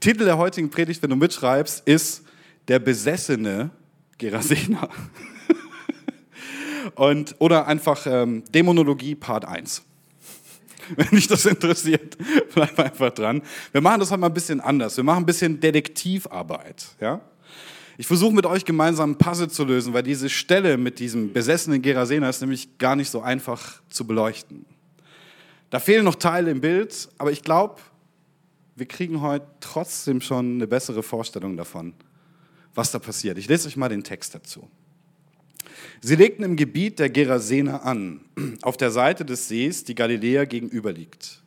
Titel der heutigen Predigt, wenn du mitschreibst, ist Der besessene Gerasener. Und, oder einfach ähm, Dämonologie Part 1. Wenn dich das interessiert, bleib einfach dran. Wir machen das heute mal ein bisschen anders. Wir machen ein bisschen Detektivarbeit. Ja? Ich versuche mit euch gemeinsam ein Puzzle zu lösen, weil diese Stelle mit diesem besessenen Gerasena ist nämlich gar nicht so einfach zu beleuchten. Da fehlen noch Teile im Bild, aber ich glaube, wir kriegen heute trotzdem schon eine bessere Vorstellung davon, was da passiert. Ich lese euch mal den Text dazu. Sie legten im Gebiet der Gerasener an, auf der Seite des Sees, die Galiläa gegenüber liegt.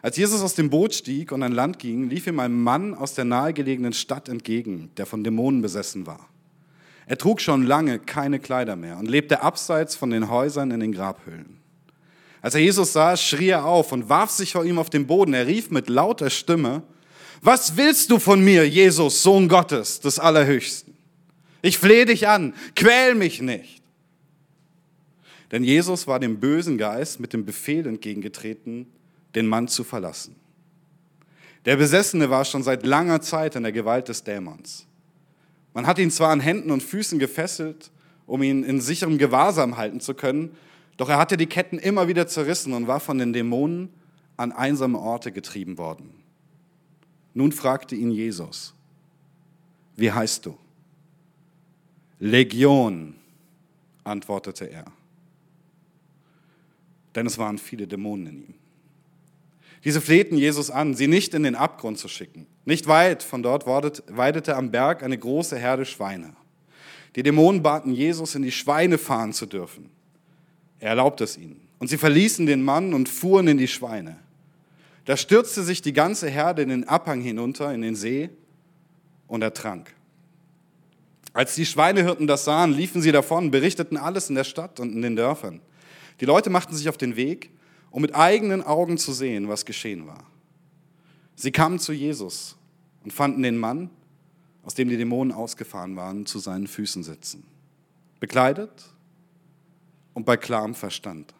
Als Jesus aus dem Boot stieg und an Land ging, lief ihm ein Mann aus der nahegelegenen Stadt entgegen, der von Dämonen besessen war. Er trug schon lange keine Kleider mehr und lebte abseits von den Häusern in den Grabhöhlen. Als er Jesus sah, schrie er auf und warf sich vor ihm auf den Boden. Er rief mit lauter Stimme, was willst du von mir, Jesus, Sohn Gottes des Allerhöchsten? Ich flehe dich an, quäl mich nicht. Denn Jesus war dem bösen Geist mit dem Befehl entgegengetreten, den Mann zu verlassen. Der Besessene war schon seit langer Zeit in der Gewalt des Dämons. Man hat ihn zwar an Händen und Füßen gefesselt, um ihn in sicherem Gewahrsam halten zu können, doch er hatte die Ketten immer wieder zerrissen und war von den Dämonen an einsame Orte getrieben worden. Nun fragte ihn Jesus, wie heißt du? Legion, antwortete er. Denn es waren viele Dämonen in ihm. Diese flehten Jesus an, sie nicht in den Abgrund zu schicken. Nicht weit von dort weidete am Berg eine große Herde Schweine. Die Dämonen baten Jesus, in die Schweine fahren zu dürfen. Er erlaubte es ihnen. Und sie verließen den Mann und fuhren in die Schweine. Da stürzte sich die ganze Herde in den Abhang hinunter, in den See, und ertrank. Als die Schweinehirten das sahen, liefen sie davon, berichteten alles in der Stadt und in den Dörfern. Die Leute machten sich auf den Weg, um mit eigenen Augen zu sehen, was geschehen war. Sie kamen zu Jesus und fanden den Mann, aus dem die Dämonen ausgefahren waren, zu seinen Füßen sitzen. Bekleidet und bei klarem Verstand.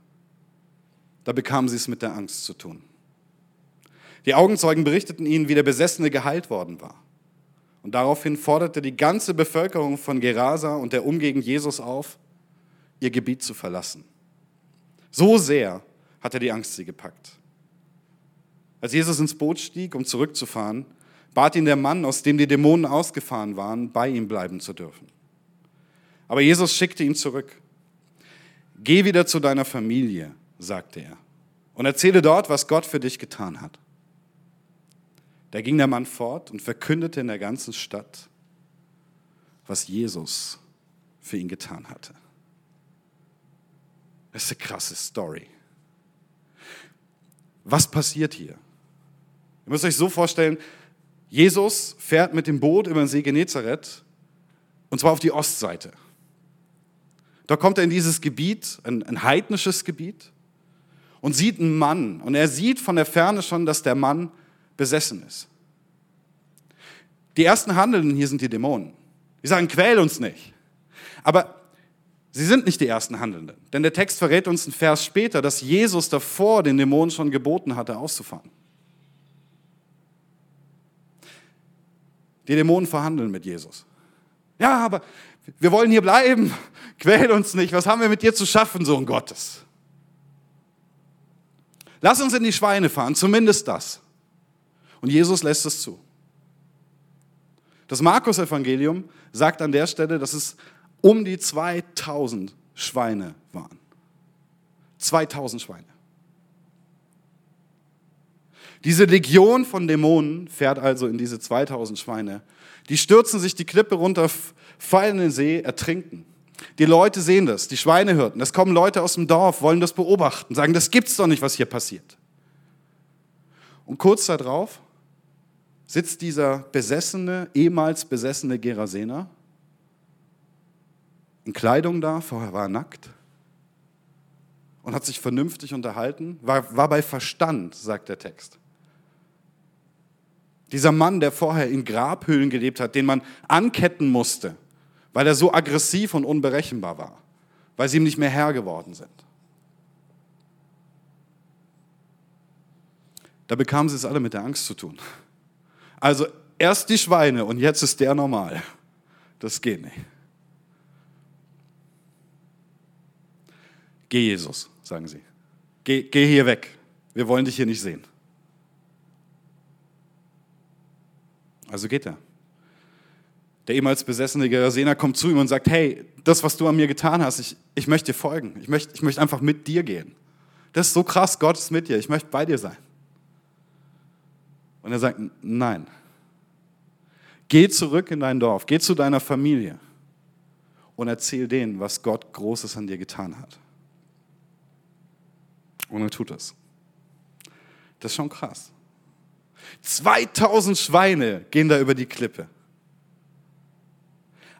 Da bekamen sie es mit der Angst zu tun. Die Augenzeugen berichteten ihnen, wie der Besessene geheilt worden war. Und daraufhin forderte die ganze Bevölkerung von Gerasa und der Umgegend Jesus auf, ihr Gebiet zu verlassen. So sehr hatte die Angst sie gepackt. Als Jesus ins Boot stieg, um zurückzufahren, bat ihn der Mann, aus dem die Dämonen ausgefahren waren, bei ihm bleiben zu dürfen. Aber Jesus schickte ihn zurück. Geh wieder zu deiner Familie, sagte er, und erzähle dort, was Gott für dich getan hat. Da ging der Mann fort und verkündete in der ganzen Stadt, was Jesus für ihn getan hatte. Das ist eine krasse Story. Was passiert hier? Ihr müsst euch so vorstellen, Jesus fährt mit dem Boot über den See Genezareth und zwar auf die Ostseite. Da kommt er in dieses Gebiet, ein, ein heidnisches Gebiet, und sieht einen Mann. Und er sieht von der Ferne schon, dass der Mann besessen ist. Die ersten Handelnden hier sind die Dämonen. Die sagen, quäl uns nicht. Aber sie sind nicht die ersten Handelnden. Denn der Text verrät uns einen Vers später, dass Jesus davor den Dämonen schon geboten hatte, auszufahren. Die Dämonen verhandeln mit Jesus. Ja, aber wir wollen hier bleiben. Quäl uns nicht. Was haben wir mit dir zu schaffen, Sohn Gottes? Lass uns in die Schweine fahren, zumindest das. Und Jesus lässt es zu. Das Markus-Evangelium sagt an der Stelle, dass es um die 2000 Schweine waren. 2000 Schweine. Diese Legion von Dämonen fährt also in diese 2000 Schweine. Die stürzen sich die Klippe runter, fallen in den See, ertrinken. Die Leute sehen das, die Schweinehirten. Es kommen Leute aus dem Dorf, wollen das beobachten, sagen, das gibt's doch nicht, was hier passiert. Und kurz darauf sitzt dieser besessene, ehemals besessene Gerasener in Kleidung da, vorher war er nackt und hat sich vernünftig unterhalten, war, war bei Verstand, sagt der Text. Dieser Mann, der vorher in Grabhöhlen gelebt hat, den man anketten musste, weil er so aggressiv und unberechenbar war, weil sie ihm nicht mehr Herr geworden sind. Da bekamen sie es alle mit der Angst zu tun. Also erst die Schweine und jetzt ist der normal. Das geht nicht. Geh, Jesus, sagen sie. Geh, geh hier weg. Wir wollen dich hier nicht sehen. Also geht er. Der ehemals besessene Gerasener kommt zu ihm und sagt, hey, das, was du an mir getan hast, ich, ich möchte dir folgen. Ich möchte, ich möchte einfach mit dir gehen. Das ist so krass, Gott ist mit dir. Ich möchte bei dir sein. Und er sagt, nein. Geh zurück in dein Dorf, geh zu deiner Familie und erzähl denen, was Gott Großes an dir getan hat. Und er tut es. Das ist schon krass. 2000 Schweine gehen da über die Klippe.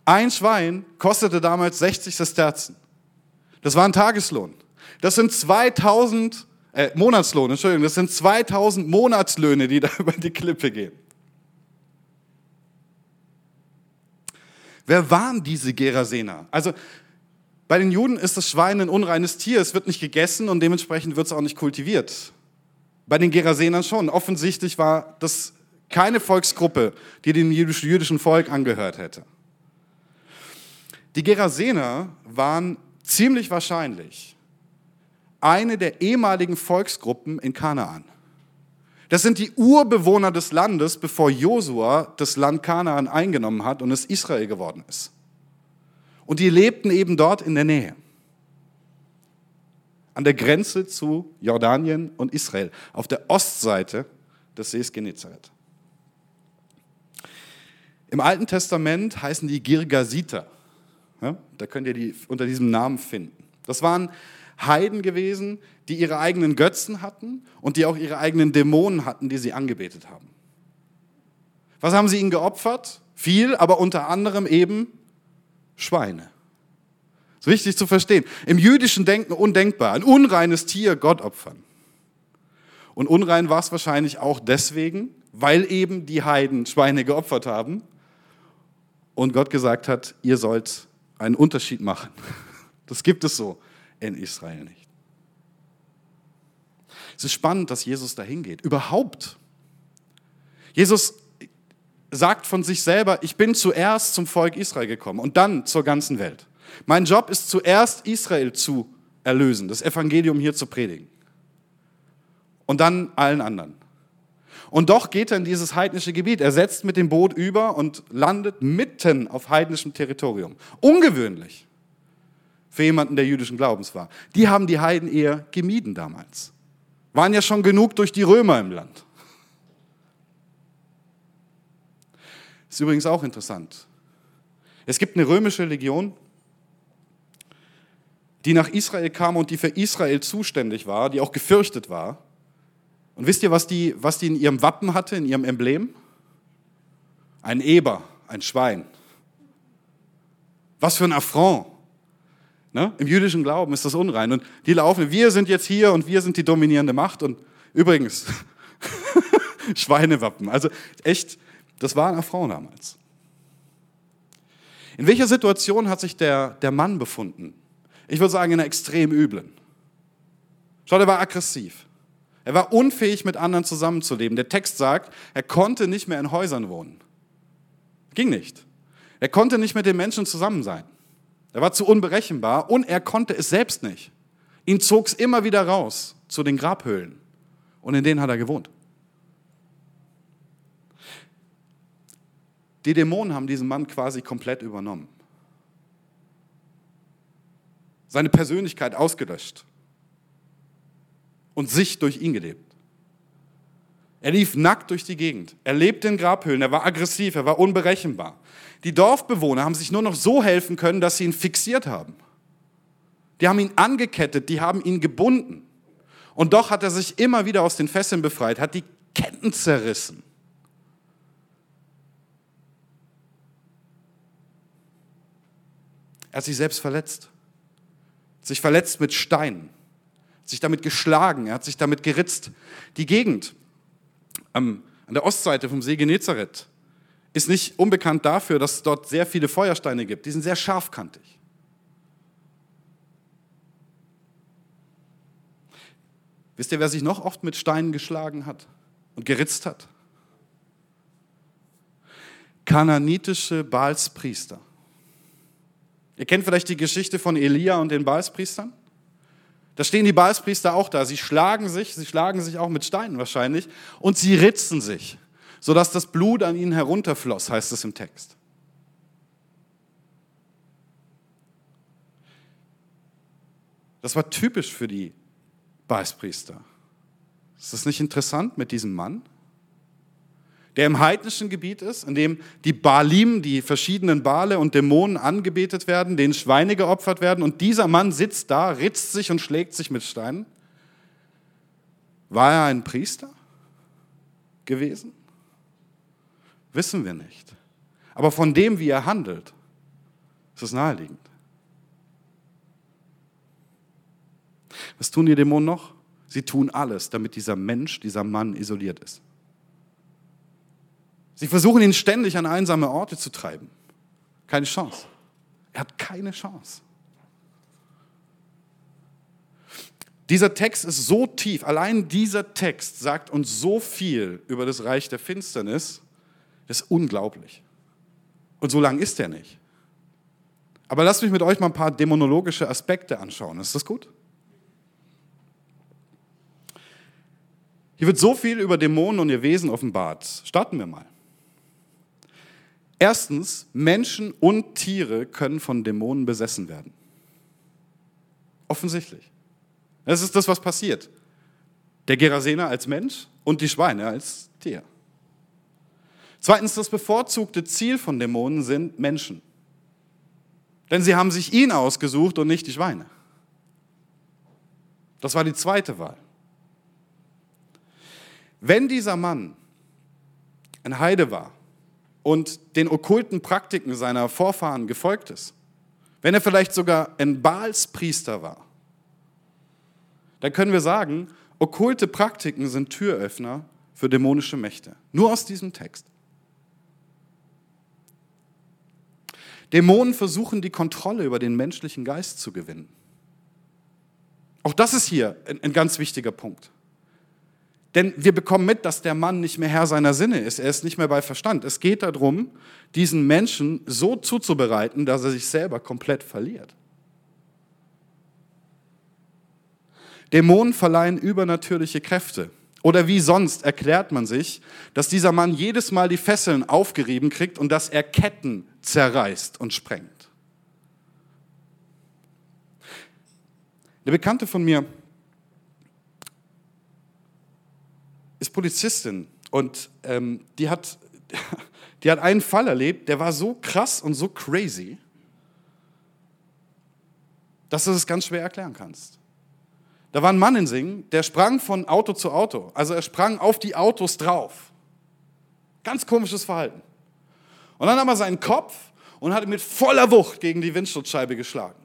Ein Schwein kostete damals 60 Sesterzen. Das war ein Tageslohn. Das sind 2000 äh, Monatslohn, Entschuldigung, das sind 2000 Monatslöhne, die da über die Klippe gehen. Wer waren diese Gerasener? Also bei den Juden ist das Schwein ein unreines Tier, es wird nicht gegessen und dementsprechend wird es auch nicht kultiviert. Bei den Gerasenern schon. Offensichtlich war das keine Volksgruppe, die dem jüdischen Volk angehört hätte. Die Gerasener waren ziemlich wahrscheinlich eine der ehemaligen Volksgruppen in Kanaan. Das sind die Urbewohner des Landes, bevor Josua das Land Kanaan eingenommen hat und es Israel geworden ist. Und die lebten eben dort in der Nähe, an der Grenze zu Jordanien und Israel, auf der Ostseite des Sees Genezareth. Im Alten Testament heißen die Girgasiter. Ja, da könnt ihr die unter diesem Namen finden. Das waren Heiden gewesen, die ihre eigenen Götzen hatten und die auch ihre eigenen Dämonen hatten, die sie angebetet haben. Was haben sie ihnen geopfert? Viel, aber unter anderem eben Schweine. Das ist wichtig zu verstehen. Im jüdischen Denken undenkbar, ein unreines Tier Gott opfern. Und unrein war es wahrscheinlich auch deswegen, weil eben die Heiden Schweine geopfert haben und Gott gesagt hat, ihr sollt einen Unterschied machen. Das gibt es so in Israel nicht. Es ist spannend, dass Jesus dahin geht. Überhaupt. Jesus sagt von sich selber, ich bin zuerst zum Volk Israel gekommen und dann zur ganzen Welt. Mein Job ist zuerst Israel zu erlösen, das Evangelium hier zu predigen. Und dann allen anderen. Und doch geht er in dieses heidnische Gebiet. Er setzt mit dem Boot über und landet mitten auf heidnischem Territorium. Ungewöhnlich für jemanden, der jüdischen Glaubens war. Die haben die Heiden eher gemieden damals. Waren ja schon genug durch die Römer im Land. Ist übrigens auch interessant. Es gibt eine römische Legion, die nach Israel kam und die für Israel zuständig war, die auch gefürchtet war. Und wisst ihr, was die, was die in ihrem Wappen hatte, in ihrem Emblem? Ein Eber, ein Schwein. Was für ein Affront. Ne? Im jüdischen Glauben ist das unrein. Und die laufen, wir sind jetzt hier und wir sind die dominierende Macht. Und übrigens, Schweinewappen. Also echt, das war eine Frau damals. In welcher Situation hat sich der, der Mann befunden? Ich würde sagen, in einer extrem üblen. Schaut, er war aggressiv. Er war unfähig, mit anderen zusammenzuleben. Der Text sagt, er konnte nicht mehr in Häusern wohnen. Ging nicht. Er konnte nicht mit den Menschen zusammen sein. Er war zu unberechenbar und er konnte es selbst nicht. Ihn zog es immer wieder raus zu den Grabhöhlen und in denen hat er gewohnt. Die Dämonen haben diesen Mann quasi komplett übernommen. Seine Persönlichkeit ausgelöscht und sich durch ihn gelebt. Er lief nackt durch die Gegend. Er lebte in Grabhöhlen. Er war aggressiv. Er war unberechenbar. Die Dorfbewohner haben sich nur noch so helfen können, dass sie ihn fixiert haben. Die haben ihn angekettet, die haben ihn gebunden. Und doch hat er sich immer wieder aus den Fesseln befreit, hat die Ketten zerrissen. Er hat sich selbst verletzt. Sich verletzt mit Steinen. Sich damit geschlagen. Er hat sich damit geritzt. Die Gegend am, an der Ostseite vom See Genezareth ist nicht unbekannt dafür, dass es dort sehr viele Feuersteine gibt. Die sind sehr scharfkantig. Wisst ihr, wer sich noch oft mit Steinen geschlagen hat und geritzt hat? kananitische Baalspriester. Ihr kennt vielleicht die Geschichte von Elia und den Baalspriestern? Da stehen die Baalspriester auch da. Sie schlagen sich, sie schlagen sich auch mit Steinen wahrscheinlich und sie ritzen sich, sodass das Blut an ihnen herunterfloss, heißt es im Text. Das war typisch für die Baalspriester. Ist das nicht interessant mit diesem Mann? Der im heidnischen Gebiet ist, in dem die Baalim, die verschiedenen Bale und Dämonen angebetet werden, denen Schweine geopfert werden und dieser Mann sitzt da, ritzt sich und schlägt sich mit Steinen. War er ein Priester gewesen? Wissen wir nicht. Aber von dem, wie er handelt, ist es naheliegend. Was tun die Dämonen noch? Sie tun alles, damit dieser Mensch, dieser Mann isoliert ist. Sie versuchen ihn ständig an einsame Orte zu treiben. Keine Chance. Er hat keine Chance. Dieser Text ist so tief, allein dieser Text sagt uns so viel über das Reich der Finsternis, das ist unglaublich. Und so lang ist er nicht. Aber lasst mich mit euch mal ein paar dämonologische Aspekte anschauen. Ist das gut? Hier wird so viel über Dämonen und ihr Wesen offenbart. Starten wir mal. Erstens, Menschen und Tiere können von Dämonen besessen werden. Offensichtlich. Das ist das, was passiert. Der Gerasener als Mensch und die Schweine als Tier. Zweitens, das bevorzugte Ziel von Dämonen sind Menschen. Denn sie haben sich ihn ausgesucht und nicht die Schweine. Das war die zweite Wahl. Wenn dieser Mann ein Heide war, und den okkulten Praktiken seiner Vorfahren gefolgt ist, wenn er vielleicht sogar ein Baalspriester war, dann können wir sagen, okkulte Praktiken sind Türöffner für dämonische Mächte. Nur aus diesem Text. Dämonen versuchen die Kontrolle über den menschlichen Geist zu gewinnen. Auch das ist hier ein, ganz wichtiger Punkt. Denn wir bekommen mit, dass der Mann nicht mehr Herr seiner Sinne ist. Er ist nicht mehr bei Verstand. Es geht darum, diesen Menschen so zuzubereiten, dass er sich selber komplett verliert. Dämonen verleihen übernatürliche Kräfte. Oder wie sonst erklärt man sich, dass dieser Mann jedes Mal die Fesseln aufgerieben kriegt und dass er Ketten zerreißt und sprengt. Eine Bekannte von mir ist Polizistin und ähm, die, hat, die hat einen Fall erlebt, der war so krass und so crazy, dass du es ganz schwer erklären kannst. Da war ein Mann in Singen, der sprang von Auto zu Auto. Also er sprang auf die Autos drauf. Ganz komisches Verhalten. Und dann nahm er seinen Kopf und hat ihn mit voller Wucht gegen die Windschutzscheibe geschlagen.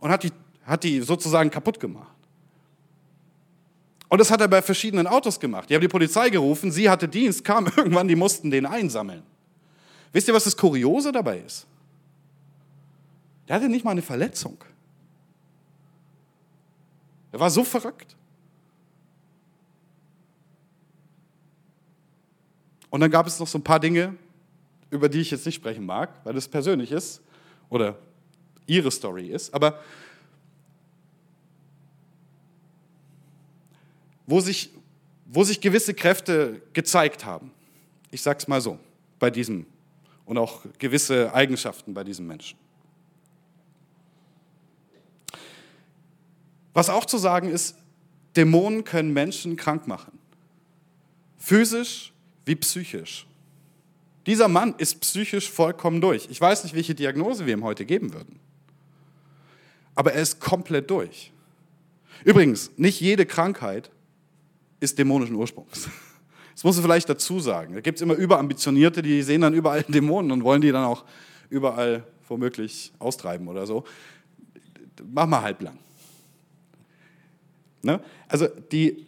Und hat die, hat die sozusagen kaputt gemacht. Und das hat er bei verschiedenen Autos gemacht. Die haben die Polizei gerufen, sie hatte Dienst, kam irgendwann, die mussten den einsammeln. Wisst ihr, was das Kuriose dabei ist? Der hatte nicht mal eine Verletzung. Er war so verrückt. Und dann gab es noch so ein paar Dinge, über die ich jetzt nicht sprechen mag, weil es persönlich ist oder ihre Story ist. Aber wo sich, wo sich gewisse Kräfte gezeigt haben. Ich sage es mal so, bei diesem und auch gewisse Eigenschaften bei diesem Menschen. Was auch zu sagen ist, Dämonen können Menschen krank machen. Physisch wie psychisch. Dieser Mann ist psychisch vollkommen durch. Ich weiß nicht, welche Diagnose wir ihm heute geben würden. Aber er ist komplett durch. Übrigens, nicht jede Krankheit ist dämonischen Ursprungs. Das muss man vielleicht dazu sagen. Da gibt es immer Überambitionierte, die sehen dann überall Dämonen und wollen die dann auch überall womöglich austreiben oder so. Mach mal halblang. Ne? Also die,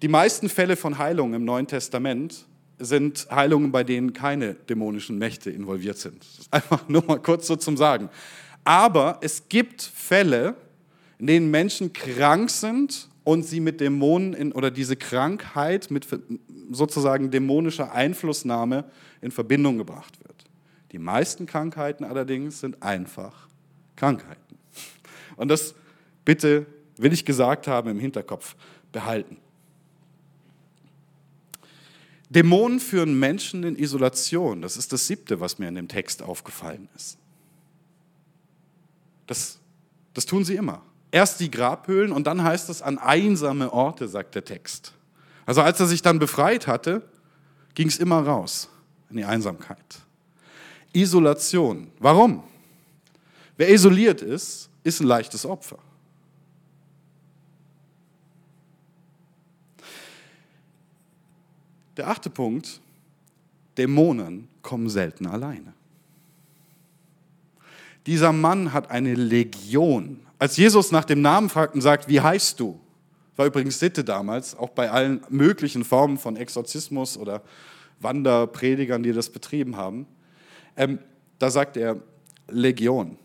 die meisten Fälle von Heilung im Neuen Testament sind Heilungen, bei denen keine dämonischen Mächte involviert sind. Das ist einfach nur mal kurz so zum Sagen. Aber es gibt Fälle, in denen Menschen krank sind und sie mit Dämonen in, oder diese Krankheit mit, sozusagen dämonischer Einflussnahme in Verbindung gebracht wird. Die meisten Krankheiten allerdings sind einfach Krankheiten. Und das bitte, will ich gesagt haben, im Hinterkopf behalten. Dämonen führen Menschen in Isolation. Das ist das siebte, was mir in dem Text aufgefallen ist. Das, das tun sie immer. Erst die Grabhöhlen und dann heißt es an einsame Orte, sagt der Text. Also als er sich dann befreit hatte, ging es immer raus in die Einsamkeit. Isolation. Warum? Wer isoliert ist, ist ein leichtes Opfer. Der achte Punkt, Dämonen kommen selten alleine. Dieser Mann hat eine Legion. Als Jesus nach dem Namen fragt und sagt, wie heißt du? War übrigens Sitte damals, auch bei allen möglichen Formen von Exorzismus oder Wanderpredigern, die das betrieben haben. Ähm, da sagt er Legion.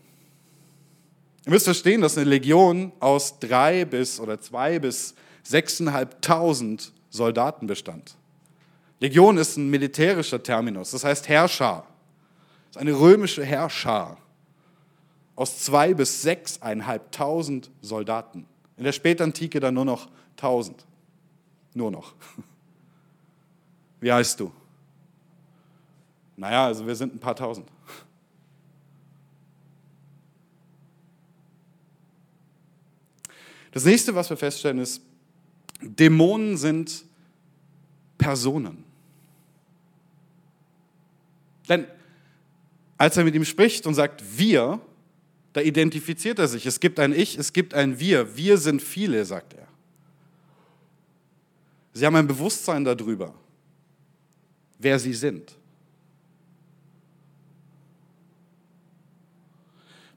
Ihr müsst verstehen, dass eine Legion aus drei bis oder zwei bis sechseinhalbtausend Soldaten bestand. Legion ist ein militärischer Terminus, das heißt Herrscher. Das ist eine römische Herrscher aus zwei bis sechseinhalbtausend Soldaten. In der Spätantike dann nur noch tausend. Nur noch. Wie heißt du? Naja, also wir sind ein paar tausend. Das nächste, was wir feststellen, ist, Dämonen sind Personen. Denn als er mit ihm spricht und sagt, wir, da identifiziert er sich. Es gibt ein Ich, es gibt ein Wir. Wir sind viele, sagt er. Sie haben ein Bewusstsein darüber, wer sie sind.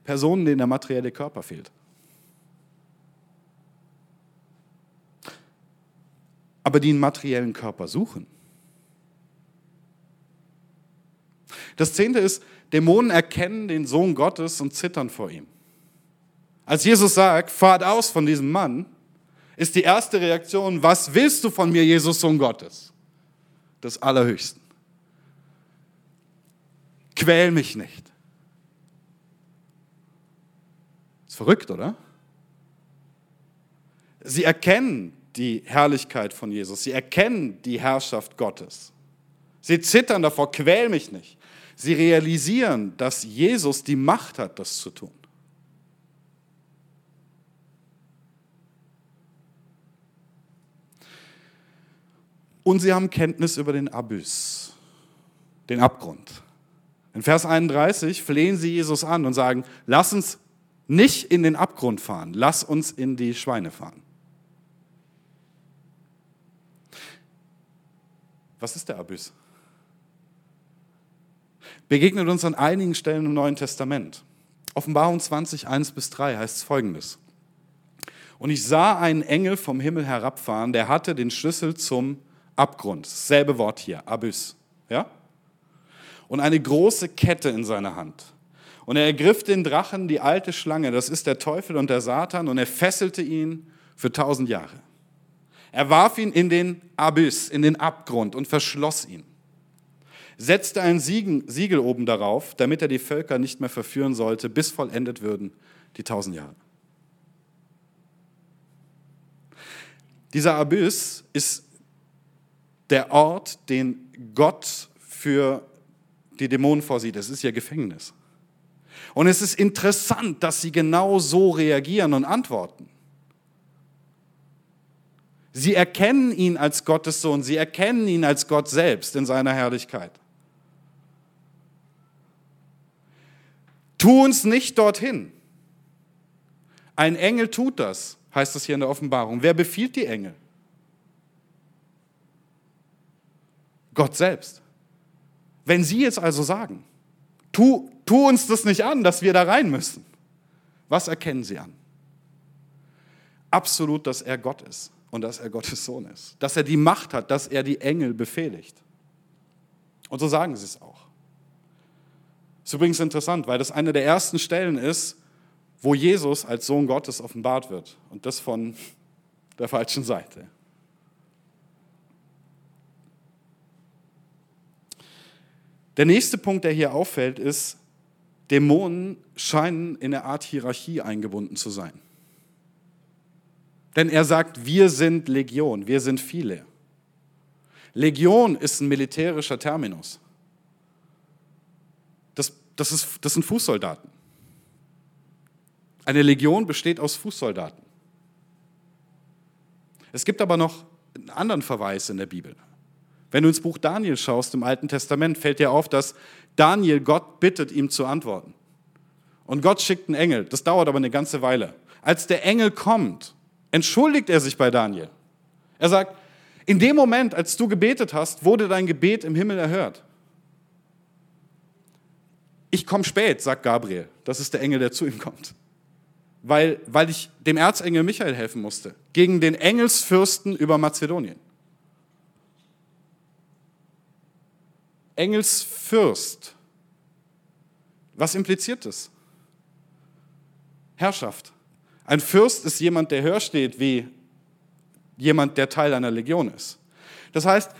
Personen, denen der materielle Körper fehlt. Aber die einen materiellen Körper suchen. Das zehnte ist, Dämonen erkennen den Sohn Gottes und zittern vor ihm. Als Jesus sagt, fahrt aus von diesem Mann, ist die erste Reaktion, was willst du von mir, Jesus, Sohn Gottes? Des Allerhöchsten. Quäl mich nicht. Ist verrückt, oder? Sie erkennen die Herrlichkeit von Jesus. Sie erkennen die Herrschaft Gottes. Sie zittern davor, quäl mich nicht. Sie realisieren, dass Jesus die Macht hat, das zu tun. Und sie haben Kenntnis über den Abyss, den Abgrund. In Vers 31 flehen sie Jesus an und sagen, lass uns nicht in den Abgrund fahren, lass uns in die Schweine fahren. Was ist der Abyss? Begegnet uns an einigen Stellen im Neuen Testament. Offenbarung 20, 1 bis 3 heißt es folgendes. Und ich sah einen Engel vom Himmel herabfahren, der hatte den Schlüssel zum Abgrund. Selbe Wort hier, Abyss. Ja? Und eine große Kette in seiner Hand. Und er ergriff den Drachen, die alte Schlange, das ist der Teufel und der Satan, und er fesselte ihn für tausend Jahre. Er warf ihn in den Abyss, in den Abgrund und verschloss ihn setzte ein Siegel oben darauf, damit er die Völker nicht mehr verführen sollte, bis vollendet würden die tausend Jahre. Dieser Abyss ist der Ort, den Gott für die Dämonen vorsieht. Es ist ihr Gefängnis. Und es ist interessant, dass sie genau so reagieren und antworten. Sie erkennen ihn als Gottes Sohn, sie erkennen ihn als Gott selbst in seiner Herrlichkeit. Tu uns nicht dorthin. Ein Engel tut das, heißt es hier in der Offenbarung. Wer befiehlt die Engel? Gott selbst. Wenn Sie jetzt also sagen, tu, tu uns das nicht an, dass wir da rein müssen, was erkennen Sie an? Absolut, dass er Gott ist und dass er Gottes Sohn ist, dass er die Macht hat, dass er die Engel befehligt. Und so sagen Sie es auch. Ist übrigens interessant, weil das eine der ersten Stellen ist, wo Jesus als Sohn Gottes offenbart wird. Und das von der falschen Seite. Der nächste Punkt, der hier auffällt, ist, Dämonen scheinen in eine Art Hierarchie eingebunden zu sein. Denn er sagt, wir sind Legion, wir sind viele. Legion ist ein militärischer Terminus. Das, ist, das sind Fußsoldaten. Eine Legion besteht aus Fußsoldaten. Es gibt aber noch einen anderen Verweis in der Bibel. Wenn du ins Buch Daniel schaust im Alten Testament, fällt dir auf, dass Daniel Gott bittet, ihm zu antworten. Und Gott schickt einen Engel. Das dauert aber eine ganze Weile. Als der Engel kommt, entschuldigt er sich bei Daniel. Er sagt, in dem Moment, als du gebetet hast, wurde dein Gebet im Himmel erhört. Ich komme spät, sagt Gabriel. Das ist der Engel, der zu ihm kommt. Weil, weil ich dem Erzengel Michael helfen musste. Gegen den Engelsfürsten über Mazedonien. Engelsfürst. Was impliziert das? Herrschaft. Ein Fürst ist jemand, der höher steht wie jemand, der Teil einer Legion ist. Das heißt,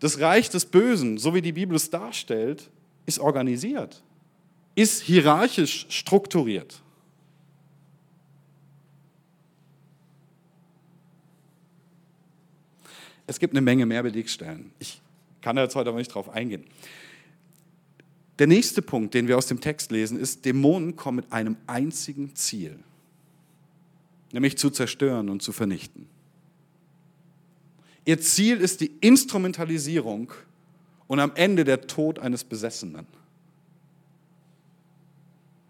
das Reich des Bösen, so wie die Bibel es darstellt, ist organisiert, ist hierarchisch strukturiert. Es gibt eine Menge mehr Belegstellen. Ich kann da jetzt heute aber nicht drauf eingehen. Der nächste Punkt, den wir aus dem Text lesen, ist, Dämonen kommen mit einem einzigen Ziel, nämlich zu zerstören und zu vernichten. Ihr Ziel ist die Instrumentalisierung und am Ende der Tod eines Besessenen.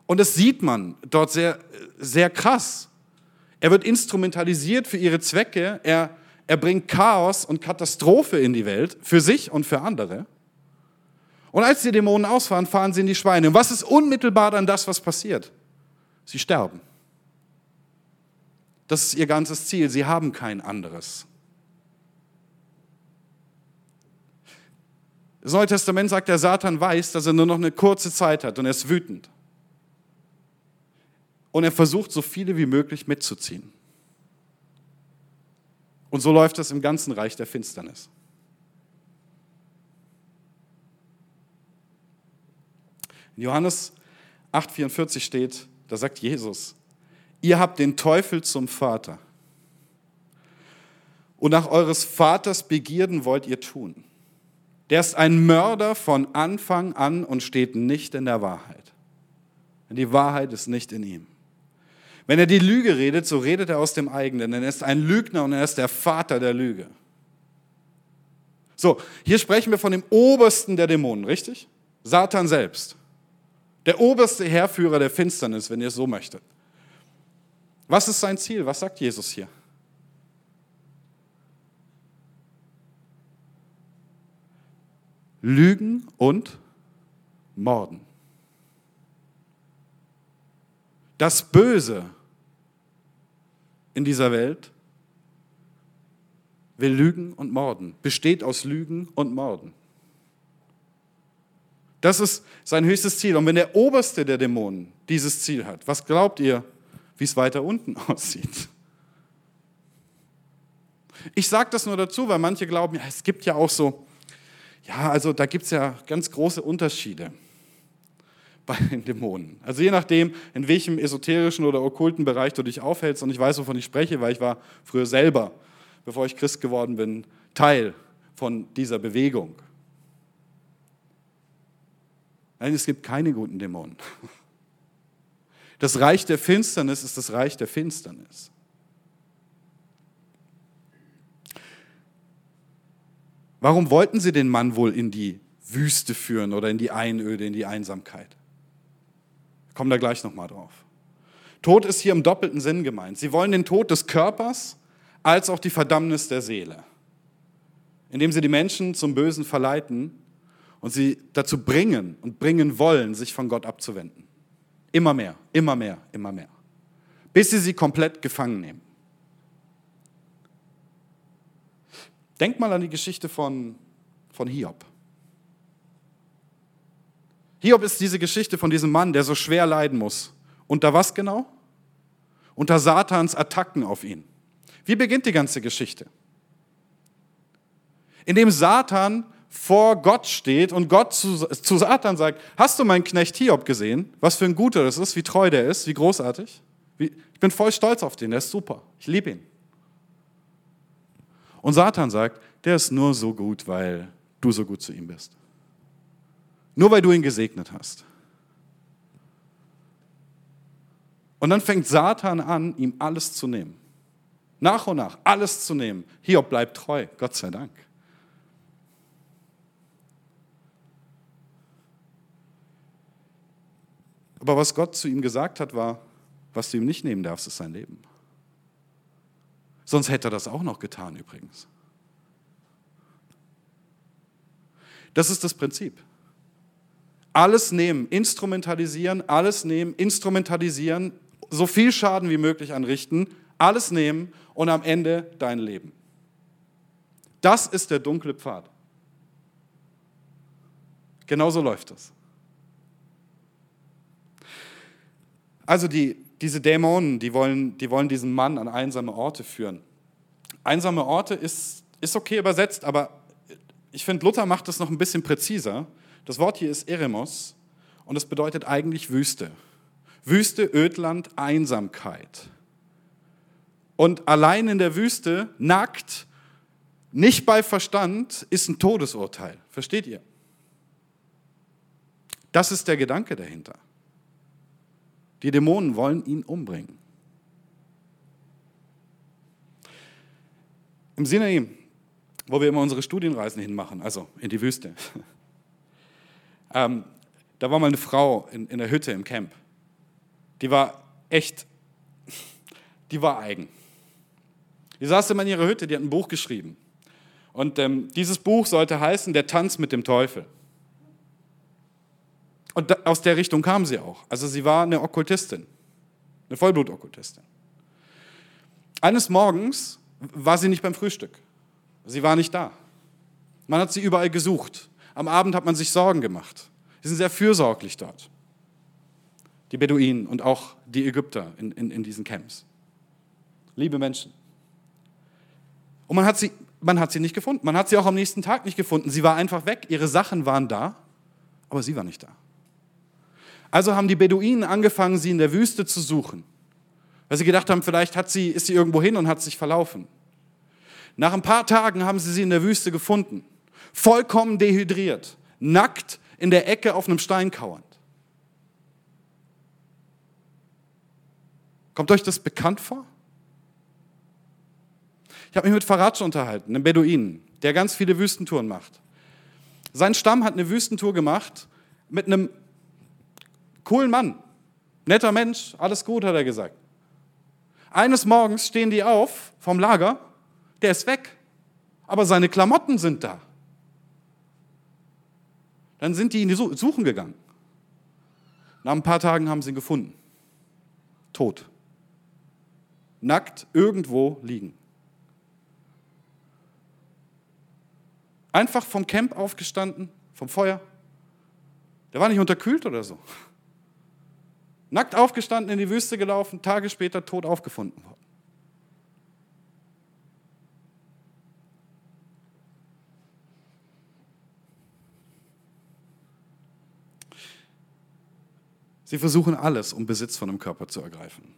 Und das sieht man dort sehr, sehr krass. Er wird instrumentalisiert für ihre Zwecke. Er, er bringt Chaos und Katastrophe in die Welt, für sich und für andere. Und als die Dämonen ausfahren, fahren sie in die Schweine. Und was ist unmittelbar dann das, was passiert? Sie sterben. Das ist ihr ganzes Ziel. Sie haben kein anderes. Das Neue Testament sagt, der Satan weiß, dass er nur noch eine kurze Zeit hat und er ist wütend. Und er versucht, so viele wie möglich mitzuziehen. Und so läuft das im ganzen Reich der Finsternis. In Johannes 8,44 steht, da sagt Jesus, ihr habt den Teufel zum Vater. Und nach eures Vaters Begierden wollt ihr tun. Der ist ein Mörder von Anfang an und steht nicht in der Wahrheit. Denn die Wahrheit ist nicht in ihm. Wenn er die Lüge redet, so redet er aus dem eigenen, denn er ist ein Lügner und er ist der Vater der Lüge. So, hier sprechen wir von dem Obersten der Dämonen, richtig? Satan selbst. Der oberste Herrführer der Finsternis, wenn ihr es so möchtet. Was ist sein Ziel? Was sagt Jesus hier? Lügen und Morden. Das Böse in dieser Welt will Lügen und Morden, besteht aus Lügen und Morden. Das ist sein höchstes Ziel. Und wenn der oberste der Dämonen dieses Ziel hat, was glaubt ihr, wie es weiter unten aussieht? Ich sage das nur dazu, weil manche glauben, ja, es gibt ja auch so, ja, also da gibt es ja ganz große Unterschiede bei den Dämonen. Also je nachdem, in welchem esoterischen oder okkulten Bereich du dich aufhältst, und ich weiß, wovon ich spreche, weil ich war früher selber, bevor ich Christ geworden bin, Teil von dieser Bewegung. Nein, es gibt keine guten Dämonen. Das Reich der Finsternis ist das Reich der Finsternis. Warum wollten sie den Mann wohl in die Wüste führen oder in die Einöde, in die Einsamkeit? Ich komme da gleich nochmal drauf. Tod ist hier im doppelten Sinn gemeint. Sie wollen den Tod des Körpers als auch die Verdammnis der Seele, indem sie die Menschen zum Bösen verleiten und sie dazu bringen und bringen wollen, sich von Gott abzuwenden. Immer mehr, immer mehr, immer mehr. Bis sie sie komplett gefangen nehmen. Denk mal an die Geschichte von, von Hiob. Hiob ist diese Geschichte von diesem Mann, der so schwer leiden muss. Unter was genau? Unter Satans Attacken auf ihn. Wie beginnt die ganze Geschichte? Indem Satan vor Gott steht und Gott zu, zu Satan sagt, hast du meinen Knecht Hiob gesehen? Was für ein guter das ist, wie treu der ist, wie großartig. Wie, ich bin voll stolz auf den, der ist super. Ich liebe ihn. Und Satan sagt, der ist nur so gut, weil du so gut zu ihm bist. Nur weil du ihn gesegnet hast. Und dann fängt Satan an, ihm alles zu nehmen. Nach und nach, alles zu nehmen. Hiob bleibt treu, Gott sei Dank. Aber was Gott zu ihm gesagt hat, war, was du ihm nicht nehmen darfst, ist sein Leben. Sonst hätte er das auch noch getan übrigens. Das ist das Prinzip. Alles nehmen, instrumentalisieren, alles nehmen, instrumentalisieren, so viel Schaden wie möglich anrichten, alles nehmen und am Ende dein Leben. Das ist der dunkle Pfad. Genauso läuft es. Also die, diese Dämonen, die wollen, die wollen diesen Mann an einsame Orte führen. Einsame Orte ist, ist okay übersetzt, aber ich finde, Luther macht das noch ein bisschen präziser. Das Wort hier ist Eremos und es bedeutet eigentlich Wüste. Wüste, Ödland, Einsamkeit. Und allein in der Wüste, nackt, nicht bei Verstand, ist ein Todesurteil. Versteht ihr? Das ist der Gedanke dahinter. Die Dämonen wollen ihn umbringen. Im Sinai, wo wir immer unsere Studienreisen hinmachen, also in die Wüste, ähm, da war mal eine Frau in, in der Hütte im Camp. Die war echt, die war eigen. Die saß immer in ihrer Hütte, die hat ein Buch geschrieben. Und ähm, dieses Buch sollte heißen Der Tanz mit dem Teufel. Und da, aus der Richtung kam sie auch. Also sie war eine Okkultistin, eine Vollblutokkultistin. Eines Morgens war sie nicht beim Frühstück. Sie war nicht da. Man hat sie überall gesucht. Am Abend hat man sich Sorgen gemacht. Sie sind sehr fürsorglich dort. Die Beduinen und auch die Ägypter in, in, in diesen Camps. Liebe Menschen. Und man hat, sie, man hat sie nicht gefunden. Man hat sie auch am nächsten Tag nicht gefunden. Sie war einfach weg. Ihre Sachen waren da, aber sie war nicht da. Also haben die Beduinen angefangen, sie in der Wüste zu suchen, weil sie gedacht haben, vielleicht hat sie, ist sie irgendwo hin und hat sich verlaufen. Nach ein paar Tagen haben sie sie in der Wüste gefunden, vollkommen dehydriert, nackt in der Ecke auf einem Stein kauernd. Kommt euch das bekannt vor? Ich habe mich mit Faradsch unterhalten, einem Beduinen, der ganz viele Wüstentouren macht. Sein Stamm hat eine Wüstentour gemacht mit einem coolen Mann, netter Mensch, alles gut, hat er gesagt. Eines Morgens stehen die auf vom Lager, der ist weg, aber seine Klamotten sind da. Dann sind die in die Suchen gegangen. Nach ein paar Tagen haben sie ihn gefunden. Tot. Nackt irgendwo liegen. Einfach vom Camp aufgestanden, vom Feuer. Der war nicht unterkühlt oder so. Nackt aufgestanden, in die Wüste gelaufen, Tage später tot aufgefunden worden. Sie versuchen alles, um Besitz von dem Körper zu ergreifen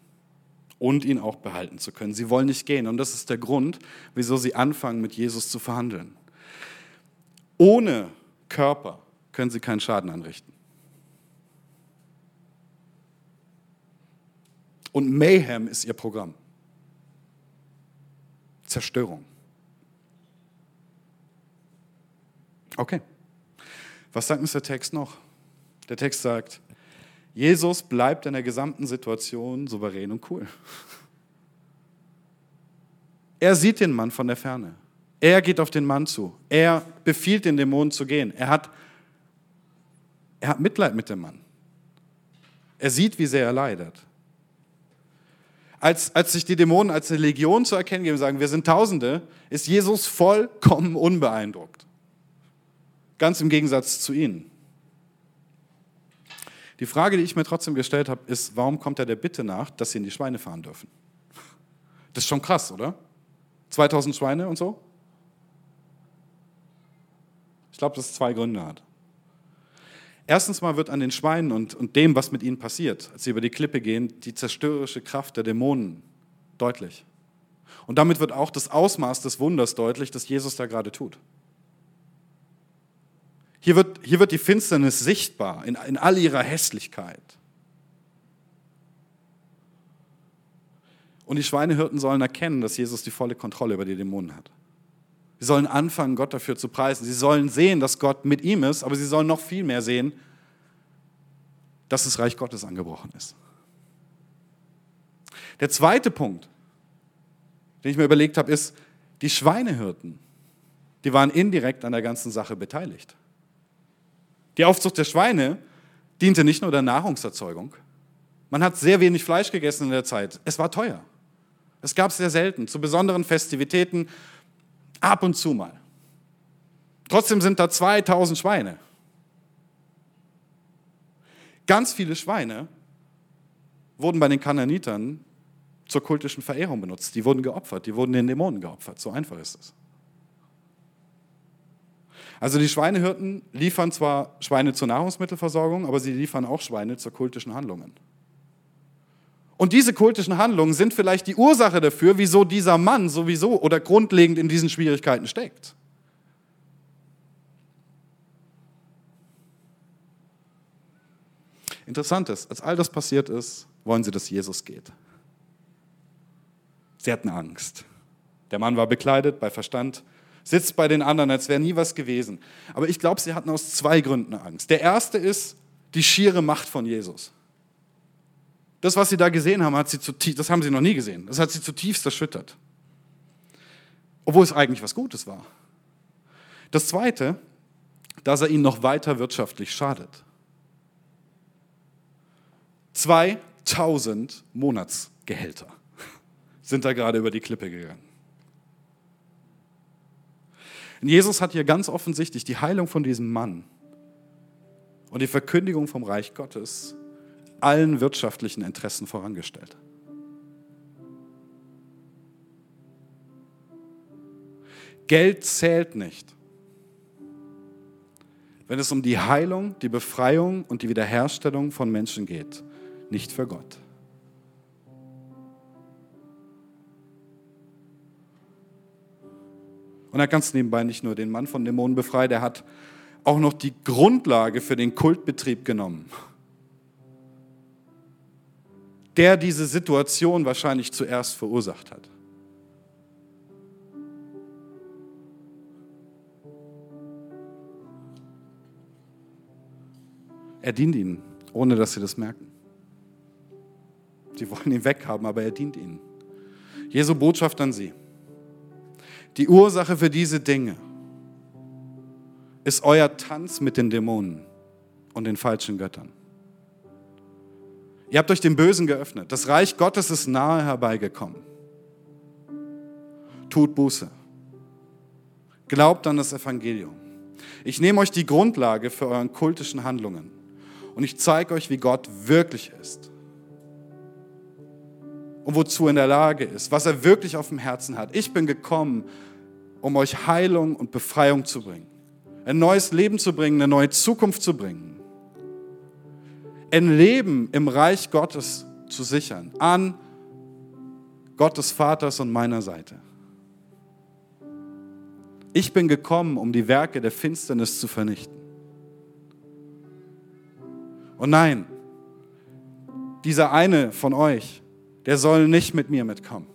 und ihn auch behalten zu können. Sie wollen nicht gehen und das ist der Grund, wieso sie anfangen, mit Jesus zu verhandeln. Ohne Körper können sie keinen Schaden anrichten. Und Mayhem ist ihr Programm. Zerstörung. Okay. Was sagt uns der Text noch? Der Text sagt, Jesus bleibt in der gesamten Situation souverän und cool. Er sieht den Mann von der Ferne. Er geht auf den Mann zu. Er befiehlt den Dämonen zu gehen. Er hat, er hat Mitleid mit dem Mann. Er sieht, wie sehr er leidet als, als sich die Dämonen als eine Legion zu erkennen geben, sagen, wir sind Tausende, ist Jesus vollkommen unbeeindruckt. Ganz im Gegensatz zu ihnen. Die Frage, die ich mir trotzdem gestellt habe, ist, warum kommt er der Bitte nach, dass sie in die Schweine fahren dürfen? Das ist schon krass, oder? 2000 Schweine und so? Ich glaube, dass es zwei Gründe hat. Erstens mal wird an den Schweinen und, und dem, was mit ihnen passiert, als sie über die Klippe gehen, die zerstörerische Kraft der Dämonen deutlich. Und damit wird auch das Ausmaß des Wunders deutlich, das Jesus da gerade tut. Hier wird, hier wird die Finsternis sichtbar in, in all ihrer Hässlichkeit. Und die Schweinehirten sollen erkennen, dass Jesus die volle Kontrolle über die Dämonen hat. Sie sollen anfangen, Gott dafür zu preisen. Sie sollen sehen, dass Gott mit ihm ist, aber sie sollen noch viel mehr sehen, dass das Reich Gottes angebrochen ist. Der zweite Punkt, den ich mir überlegt habe, ist, die Schweinehirten, die waren indirekt an der ganzen Sache beteiligt. Die Aufzucht der Schweine diente nicht nur der Nahrungserzeugung. Man hat sehr wenig Fleisch gegessen in der Zeit. Es war teuer. Es gab sehr selten. Zu besonderen Festivitäten Ab und zu mal. Trotzdem sind da 2000 Schweine. Ganz viele Schweine wurden bei den Kananitern zur kultischen Verehrung benutzt. Die wurden geopfert, die wurden den Dämonen geopfert. So einfach ist es. Also die Schweinehirten liefern zwar Schweine zur Nahrungsmittelversorgung, aber sie liefern auch Schweine zur kultischen Handlungen. Und diese kultischen Handlungen sind vielleicht die Ursache dafür, wieso dieser Mann sowieso oder grundlegend in diesen Schwierigkeiten steckt. Interessant ist, als all das passiert ist, wollen sie, dass Jesus geht. Sie hatten Angst. Der Mann war bekleidet, bei Verstand, sitzt bei den anderen, als wäre nie was gewesen. Aber ich glaube, sie hatten aus zwei Gründen Angst. Der erste ist die schiere Macht von Jesus. Das, was sie da gesehen haben, hat sie zutiefst, das haben sie noch nie gesehen. Das hat sie zutiefst erschüttert. Obwohl es eigentlich was Gutes war. Das Zweite, dass er ihnen noch weiter wirtschaftlich schadet. 2000 Monatsgehälter sind da gerade über die Klippe gegangen. Und Jesus hat hier ganz offensichtlich die Heilung von diesem Mann und die Verkündigung vom Reich Gottes allen wirtschaftlichen Interessen vorangestellt. Geld zählt nicht, wenn es um die Heilung, die Befreiung und die Wiederherstellung von Menschen geht, nicht für Gott. Und er hat ganz nebenbei nicht nur den Mann von Dämonen befreit, er hat auch noch die Grundlage für den Kultbetrieb genommen der diese Situation wahrscheinlich zuerst verursacht hat. Er dient ihnen, ohne dass sie das merken. Sie wollen ihn weghaben, aber er dient ihnen. Jesu Botschaft an sie. Die Ursache für diese Dinge ist euer Tanz mit den Dämonen und den falschen Göttern. Ihr habt euch dem Bösen geöffnet. Das Reich Gottes ist nahe herbeigekommen. Tut Buße. Glaubt an das Evangelium. Ich nehme euch die Grundlage für euren kultischen Handlungen und ich zeige euch, wie Gott wirklich ist und wozu er in der Lage ist, was er wirklich auf dem Herzen hat. Ich bin gekommen, um euch Heilung und Befreiung zu bringen, ein neues Leben zu bringen, eine neue Zukunft zu bringen ein Leben im Reich Gottes zu sichern, an Gottes Vaters und meiner Seite. Ich bin gekommen, um die Werke der Finsternis zu vernichten. Und nein, dieser eine von euch, der soll nicht mit mir mitkommen.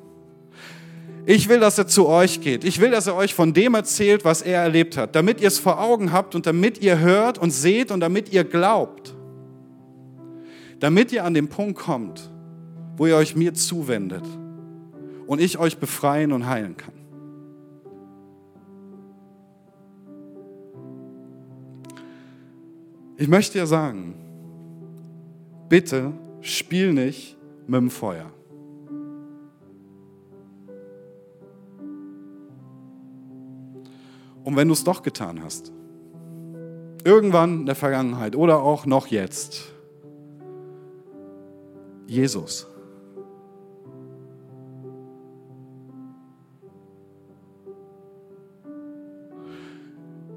Ich will, dass er zu euch geht. Ich will, dass er euch von dem erzählt, was er erlebt hat, damit ihr es vor Augen habt und damit ihr hört und seht und damit ihr glaubt damit ihr an den Punkt kommt, wo ihr euch mir zuwendet und ich euch befreien und heilen kann. Ich möchte dir sagen, bitte spiel nicht mit dem Feuer. Und wenn du es doch getan hast, irgendwann in der Vergangenheit oder auch noch jetzt, Jesus.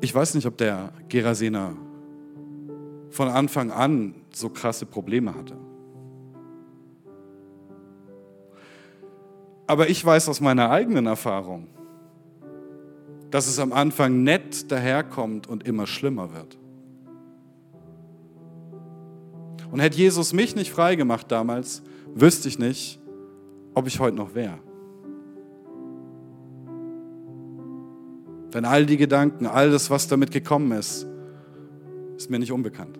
Ich weiß nicht, ob der Gerasener von Anfang an so krasse Probleme hatte. Aber ich weiß aus meiner eigenen Erfahrung, dass es am Anfang nett daherkommt und immer schlimmer wird. Und hätte Jesus mich nicht freigemacht damals, wüsste ich nicht, ob ich heute noch wäre. Denn all die Gedanken, all das, was damit gekommen ist, ist mir nicht unbekannt.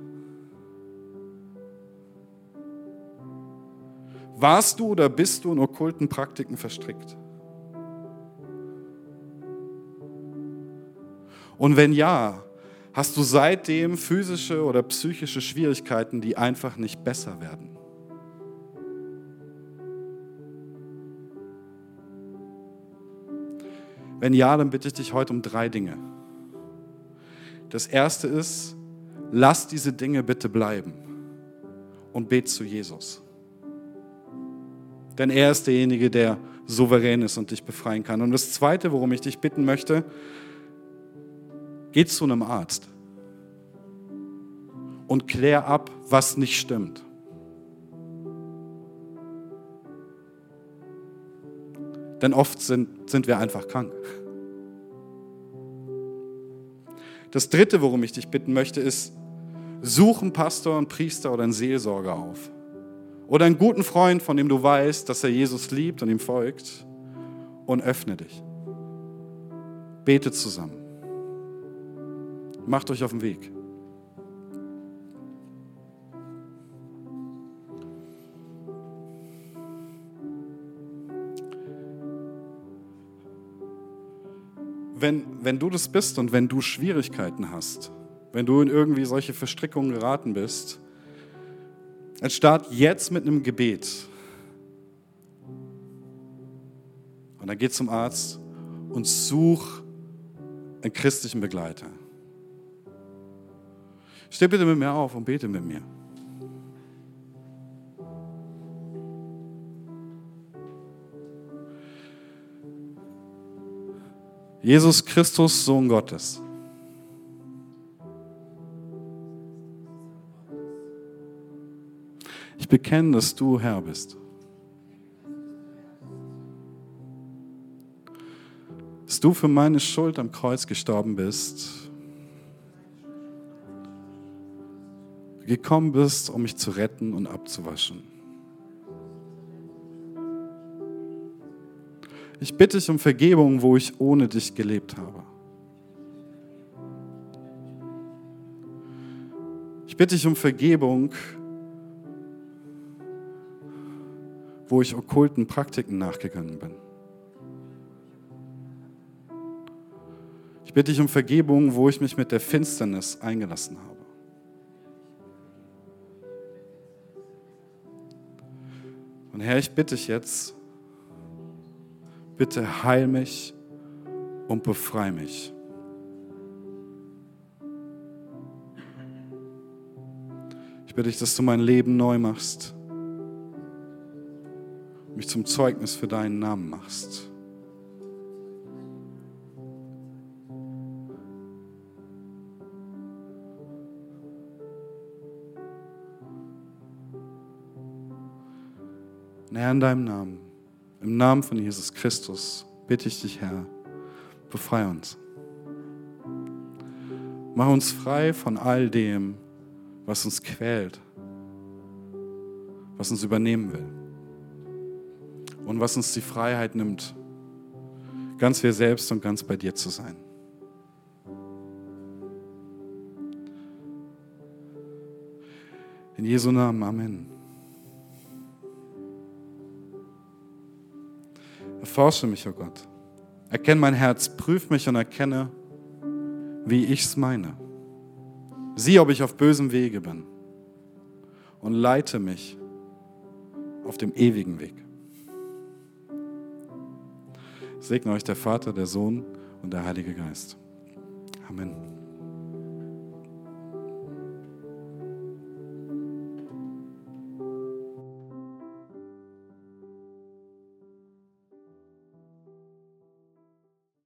Warst du oder bist du in okkulten Praktiken verstrickt? Und wenn ja, hast du seitdem physische oder psychische Schwierigkeiten, die einfach nicht besser werden? Wenn ja, dann bitte ich dich heute um drei Dinge. Das erste ist, lass diese Dinge bitte bleiben und bet zu Jesus. Denn er ist derjenige, der souverän ist und dich befreien kann. Und das Zweite, worum ich dich bitten möchte, geh zu einem Arzt und klär ab, was nicht stimmt. Denn oft sind, sind wir einfach krank. Das Dritte, worum ich dich bitten möchte, ist, such einen Pastor, einen Priester oder einen Seelsorger auf. Oder einen guten Freund, von dem du weißt, dass er Jesus liebt und ihm folgt. Und öffne dich. Betet zusammen. Macht euch auf den Weg. Wenn, wenn du das bist und wenn du Schwierigkeiten hast, wenn du in irgendwie solche Verstrickungen geraten bist, dann start jetzt mit einem Gebet. Und dann geh zum Arzt und such einen christlichen Begleiter. Steh bitte mit mir auf und bete mit mir. Jesus Christus, Sohn Gottes. Ich bekenne, dass du Herr bist. Dass du für meine Schuld am Kreuz gestorben bist. Gekommen bist, um mich zu retten und abzuwaschen. Ich bitte dich um Vergebung, wo ich ohne dich gelebt habe. Ich bitte dich um Vergebung, wo ich okkulten Praktiken nachgegangen bin. Ich bitte dich um Vergebung, wo ich mich mit der Finsternis eingelassen habe. Und Herr, ich bitte dich jetzt, bitte heil mich und befreie mich. Ich bitte dich, dass du mein Leben neu machst mich zum Zeugnis für deinen Namen machst. Und Herr, in deinem Namen, im Namen von Jesus Christus, bitte ich dich, Herr, befreie uns. Mach uns frei von all dem, was uns quält, was uns übernehmen will und was uns die Freiheit nimmt, ganz wir selbst und ganz bei dir zu sein. In Jesu Namen, Amen. Erforsche mich, o oh Gott. Erkenne mein Herz, prüf mich und erkenne, wie ich es meine. Sieh, ob ich auf bösem Wege bin und leite mich auf dem ewigen Weg. Segne euch der Vater, der Sohn und der Heilige Geist. Amen.